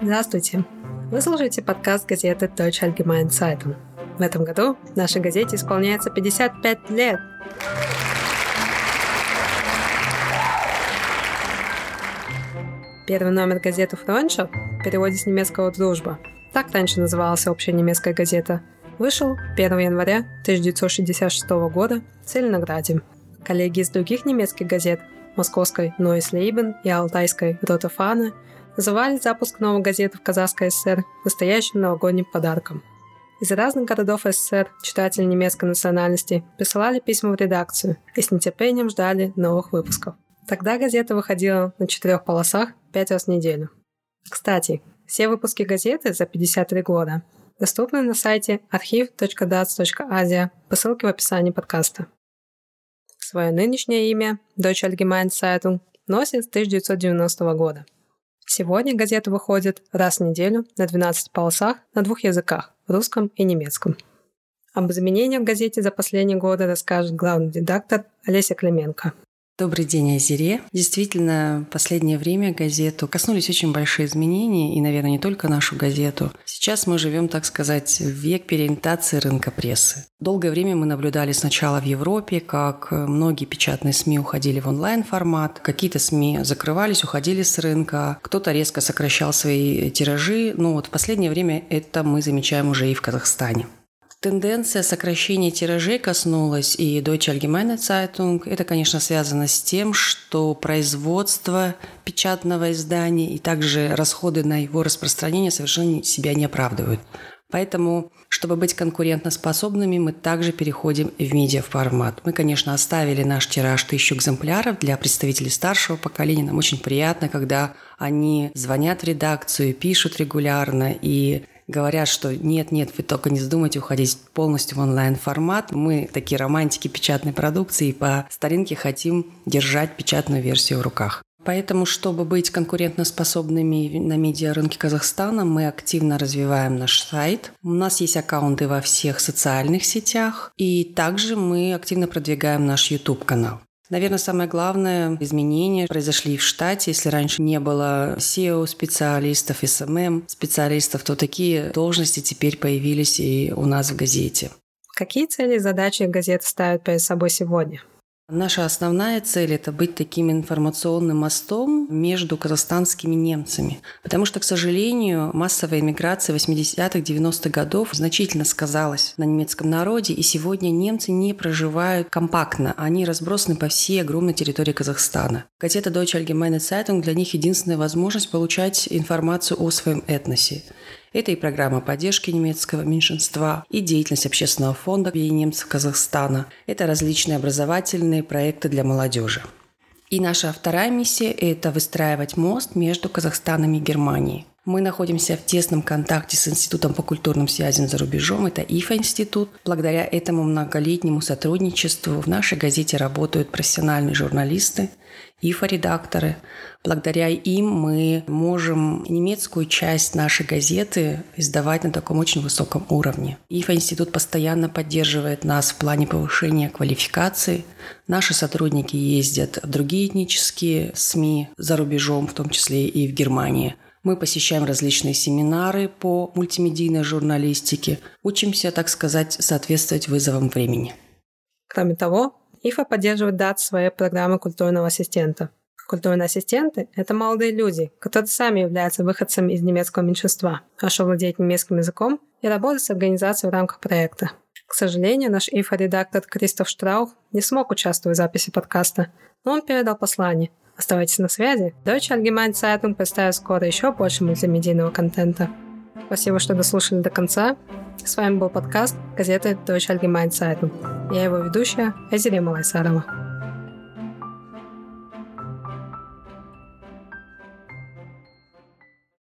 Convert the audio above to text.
Здравствуйте! Вы слушаете подкаст газеты Deutsche Allgemeine Zeitung. В этом году нашей газете исполняется 55 лет. Первый номер газеты «Фронтшоп» в переводе с немецкого «Дружба» так раньше называлась общая немецкая газета, вышел 1 января 1966 года в Целинограде. Коллеги из других немецких газет московской Neues Leben и алтайской Рота Фана называли запуск новой газеты в Казахской ССР настоящим новогодним подарком. Из разных городов СССР читатели немецкой национальности присылали письма в редакцию и с нетерпением ждали новых выпусков. Тогда газета выходила на четырех полосах пять раз в неделю. Кстати, все выпуски газеты за 53 года доступны на сайте архив.daц.asia по ссылке в описании подкаста. Свое нынешнее имя Deutsche Allgemeine Zeitung носит с 1990 года. Сегодня газета выходит раз в неделю на 12 полосах на двух языках – русском и немецком. Об изменениях в газете за последние годы расскажет главный редактор Олеся Клименко. Добрый день, Азире. Действительно, в последнее время газету коснулись очень большие изменения, и, наверное, не только нашу газету. Сейчас мы живем, так сказать, в век переориентации рынка прессы. Долгое время мы наблюдали сначала в Европе, как многие печатные СМИ уходили в онлайн-формат, какие-то СМИ закрывались, уходили с рынка, кто-то резко сокращал свои тиражи. Ну вот в последнее время это мы замечаем уже и в Казахстане. Тенденция сокращения тиражей коснулась и Deutsche Allgemeine Zeitung. Это, конечно, связано с тем, что производство печатного издания и также расходы на его распространение совершенно себя не оправдывают. Поэтому, чтобы быть конкурентоспособными, мы также переходим в медиаформат. Мы, конечно, оставили наш тираж тысячу экземпляров для представителей старшего поколения. Нам очень приятно, когда они звонят в редакцию, пишут регулярно и говорят, что нет-нет, вы только не вздумайте уходить полностью в онлайн-формат. Мы такие романтики печатной продукции и по старинке хотим держать печатную версию в руках. Поэтому, чтобы быть конкурентоспособными на медиарынке Казахстана, мы активно развиваем наш сайт. У нас есть аккаунты во всех социальных сетях, и также мы активно продвигаем наш YouTube-канал. Наверное, самое главное изменение произошли в штате. Если раньше не было SEO-специалистов, SMM-специалистов, то такие должности теперь появились и у нас в газете. Какие цели и задачи газета ставит перед собой сегодня? Наша основная цель – это быть таким информационным мостом между казахстанскими немцами. Потому что, к сожалению, массовая иммиграция 80-х, 90-х годов значительно сказалась на немецком народе, и сегодня немцы не проживают компактно. Они разбросаны по всей огромной территории Казахстана. Газета Deutsche Allgemeine Zeitung для них единственная возможность получать информацию о своем этносе. Это и программа поддержки немецкого меньшинства, и деятельность общественного фонда и немцев Казахстана. Это различные образовательные проекты для молодежи. И наша вторая миссия – это выстраивать мост между Казахстаном и Германией. Мы находимся в тесном контакте с Институтом по культурным связям за рубежом, это ИФА-институт. Благодаря этому многолетнему сотрудничеству в нашей газете работают профессиональные журналисты, ИФА-редакторы. Благодаря им мы можем немецкую часть нашей газеты издавать на таком очень высоком уровне. ИФА-институт постоянно поддерживает нас в плане повышения квалификации. Наши сотрудники ездят в другие этнические СМИ за рубежом, в том числе и в Германии – мы посещаем различные семинары по мультимедийной журналистике, учимся, так сказать, соответствовать вызовам времени. Кроме того, ИФА поддерживает дат своей программы культурного ассистента. Культурные ассистенты – это молодые люди, которые сами являются выходцами из немецкого меньшинства, хорошо владеют немецким языком и работают с организацией в рамках проекта. К сожалению, наш ИФА-редактор Кристоф Штраух не смог участвовать в записи подкаста, но он передал послание – Оставайтесь на связи. Deutsche Allgemeine Zeitung представит скоро еще больше мультимедийного контента. Спасибо, что дослушали до конца. С вами был подкаст газеты Deutsche Allgemeine Zeitung. Я его ведущая Азире Малайсарова.